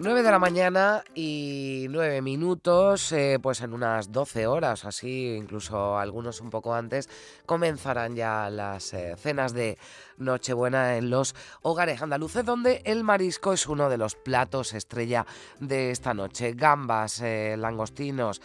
9 de la mañana y 9 minutos, eh, pues en unas 12 horas, así, incluso algunos un poco antes, comenzarán ya las eh, cenas de Nochebuena en los hogares andaluces, donde el marisco es uno de los platos estrella de esta noche. Gambas, eh, langostinos,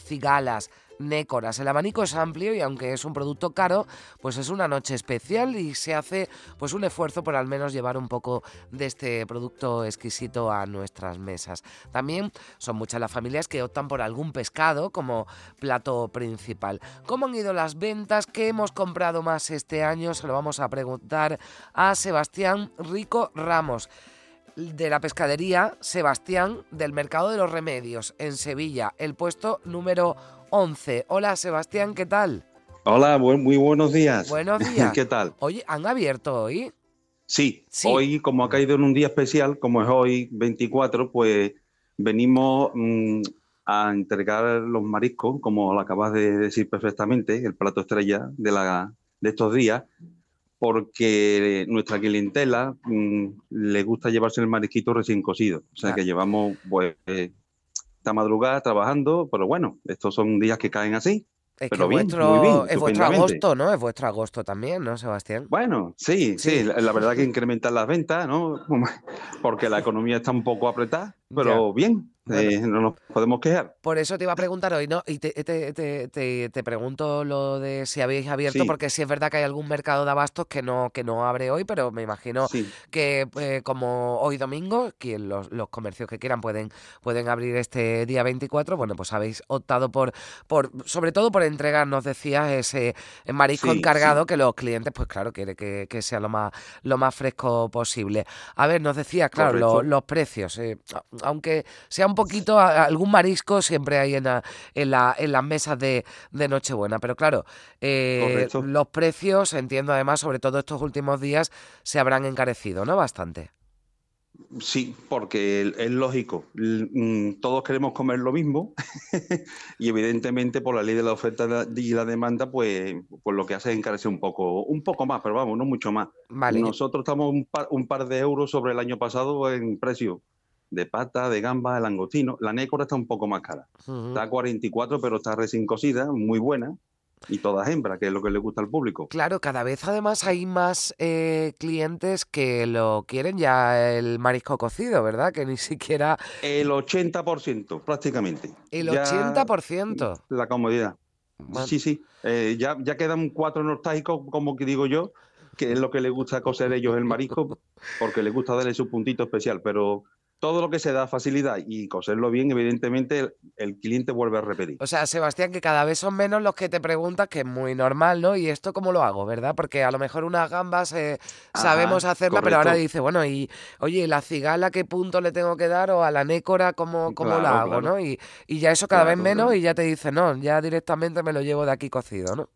cigalas, nécoras. El abanico es amplio y aunque es un producto caro, pues es una noche especial y se hace pues un esfuerzo por al menos llevar un poco de este producto exquisito a nuestras mesas. También son muchas las familias que optan por algún pescado como plato principal. ¿Cómo han ido las ventas? ¿Qué hemos comprado más este año? Se lo vamos a preguntar a Sebastián Rico Ramos de la pescadería Sebastián del Mercado de los Remedios en Sevilla, el puesto número 11. Hola Sebastián, ¿qué tal? Hola, muy buenos días. Buenos días. ¿Qué tal? Oye, ¿han abierto hoy? Sí, hoy como ha caído en un día especial, como es hoy 24, pues venimos mm, a entregar los mariscos, como lo acabas de decir perfectamente, el plato estrella de, la, de estos días, porque nuestra clientela mm, le gusta llevarse el marisquito recién cocido. O sea que llevamos pues, esta madrugada trabajando, pero bueno, estos son días que caen así. Es que vuestro, es vuestro agosto, ¿no? Es vuestro agosto también, ¿no, Sebastián? Bueno, sí, sí, la, verdad que incrementan las ventas, ¿no? Porque la economía está un poco apretada, pero bien, eh, no nos podemos quejar. Por eso te iba a preguntar hoy, ¿no? Y te, te, te, te pregunto lo de si habéis abierto, porque sí es verdad que hay algún mercado de abastos que no, que no abre hoy, pero me imagino que eh, como hoy domingo, que los, los, comercios que quieran pueden, pueden abrir este día 24, bueno, pues habéis optado por, por sobre todo por entregar, nos decías, ese marisco encargado que los clientes, pues claro, quiere que, que, sea lo más, lo más fresco posible. A ver, nos decías, claro, los precios, eh, aunque sea un poquito, algún marisco siempre hay en, la, en, la, en las mesas de, de Nochebuena. Pero claro, eh, los precios, entiendo además, sobre todo estos últimos días, se habrán encarecido, ¿no? Bastante. Sí, porque es lógico. Mm, todos queremos comer lo mismo y evidentemente por la ley de la oferta y la demanda, pues, pues lo que hace es encarecer un poco, un poco más, pero vamos, no mucho más. Nosotros estamos un par, un par de euros sobre el año pasado en precio de pata, de gamba, de langostino. La nécora está un poco más cara. Está a 44, pero está recién cocida, muy buena. Y todas hembras, que es lo que le gusta al público. Claro, cada vez además hay más eh, clientes que lo quieren ya el marisco cocido, ¿verdad? Que ni siquiera... El 80% prácticamente. El 80%. La comodidad. Sí, sí. Eh, ya, ya quedan cuatro nostálgicos, como que digo yo, que es lo que le gusta cocer ellos el marisco, porque les gusta darle su puntito especial, pero todo lo que se da facilidad y coserlo bien, evidentemente el, cliente vuelve a repetir. O sea, Sebastián, que cada vez son menos los que te preguntas, que es muy normal, ¿no? ¿Y esto cómo lo hago, verdad? Porque a lo mejor unas gambas eh, sabemos hacerla, pero ahora dice, bueno, y oye, ¿la cigala qué punto le tengo que dar? O a la nécora, ¿cómo, cómo la hago, no? Y, y, ya eso cada vez menos y ya te dice, no, ya directamente me lo llevo de aquí cocido, ¿no?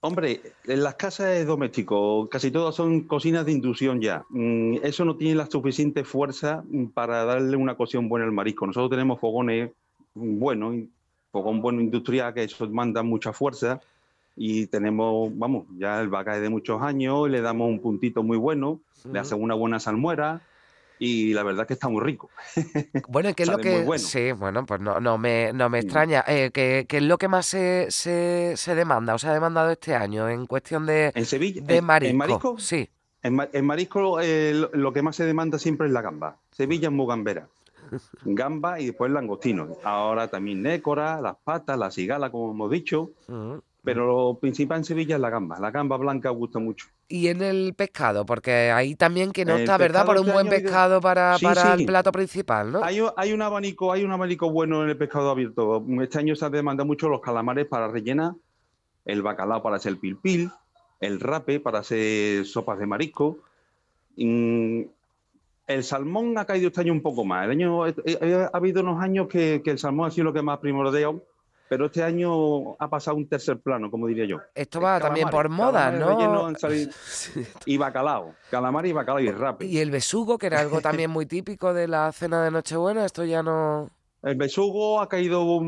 Hombre, en las casas de domésticos casi todas son cocinas de inducción ya. Mm, eso no tiene la suficiente fuerza para darle una cocción buena al marisco. Nosotros tenemos fogones buenos, fogón bueno industrial, que eso manda mucha fuerza. Y tenemos, vamos, ya el vaca es de muchos años, le damos un puntito muy bueno, le hacemos una buena salmuera, y la verdad es que está muy rico. Bueno, ¿qué es lo que...? Sí, bueno, pues no, no, me, no me extraña. Eh, ¿qué, es lo que más se, se, se, demanda o se ha demandado este año en cuestión de, ¿En Sevilla? de marisco? ¿En marisco? Sí. En, marisco eh, lo, que más se demanda siempre es la gamba. Sevilla es muy gambera. Gamba y después langostino. Ahora también nécora, las patas, la cigala, como hemos dicho. Pero lo principal en Sevilla es la gamba. La gamba blanca gusta mucho. Y en el pescado, porque ahí también que no está, ¿verdad? Por un este buen pescado para, para el plato principal, ¿no? Hay, hay, un abanico, hay un abanico bueno en el pescado abierto. Este año se demanda mucho los calamares para rellenar, el bacalao para hacer pilpil, el rape para hacer sopas de marisco. Mm, el salmón ha caído este año un poco más. El año, ha habido unos años que, que el salmón ha sido lo que más primordial pero este año ha pasado un tercer plano, como diría yo. Esto va también por moda, ¿no? Y bacalao, calamar y bacalao y rápido. Y el besugo, que era algo también muy típico de la cena de Nochebuena, esto ya no... El besugo ha caído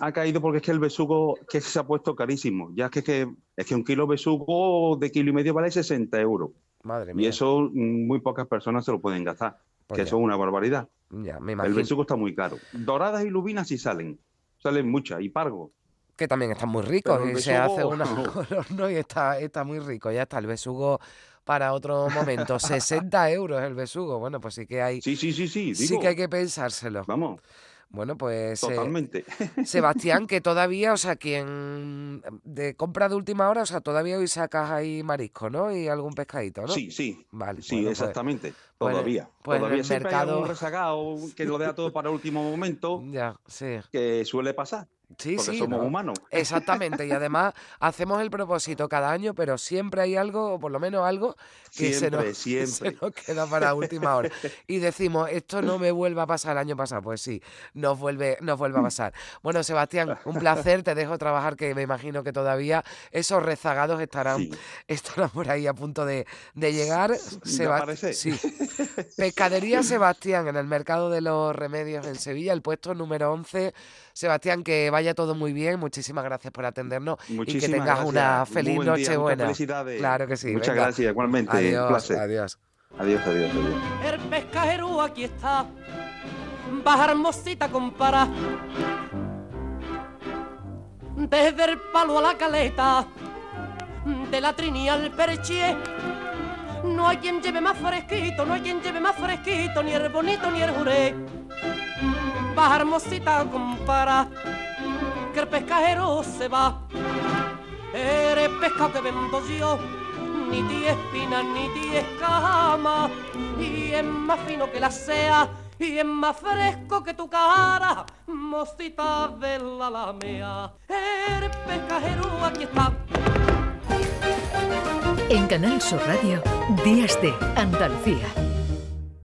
ha caído porque es que el besugo que se ha puesto carísimo. Ya es que, es que un kilo de besugo de kilo y medio vale 60 euros. Madre mía. Y eso mm, muy pocas personas se lo pueden gastar. Pues que eso es una barbaridad. Ya, me El besugo está muy caro. Doradas y lubinas sí salen. Salen muchas. Y pargo. Que también están muy ricos. Y se hace una no. y está, está muy rico. Ya está el besugo para otro momento. 60 euros el besugo. Bueno, pues sí que hay. Sí, sí, sí, sí. Sí que hay que pensárselo. Vamos. Bueno, pues. Eh, Totalmente. Sebastián, que todavía, o sea, quien de compra de última hora, o sea, todavía hoy sacas ahí marisco, ¿no? Y algún pescadito, ¿no? Sí, sí. Vale. Sí, pues, exactamente. todavía. Pues todavía el mercado... hay rezagado que lo deja todo para último momento. ya, sí. Que suele pasar. Sí, porque sí, somos humanos. Exactamente, y además hacemos el propósito cada año, pero siempre hay algo, o por lo menos algo, que se, nos, se, nos, queda para última hora. Y decimos, esto no me vuelva a pasar el año pasado. Pues sí, nos vuelve, nos vuelve a pasar. Bueno, Sebastián, un placer, te dejo trabajar, que me imagino que todavía esos rezagados estarán, estarán por ahí a punto de, de llegar. Sebastián. Sí. Pescadería Sebastián, en el Mercado de los Remedios en Sevilla, el puesto número 11. Sebastián, que vaya todo muy bien. Muchísimas gracias por atendernos y que tengas una feliz noche buena. Felicidades. Claro que sí. Muchas gracias, igualmente. Adiós, adiós. Adiós, adiós, adiós. El pescajero aquí está, bajar hermosita compara. Desde el palo a la caleta, de la trini al perché. No hay quien lleve más fresquito, no hay quien lleve más fresquito, ni el bonito ni el juré baja hermosita compara que el pescajero se va. Eres pescado que vendo yo, ni ti espina ni ti escama, y es más fino que la sea, y es más fresco que tu cara, mosita de la lamea. Eres pescajero, aquí está. En Canal Sur Radio, Días de Andalucía.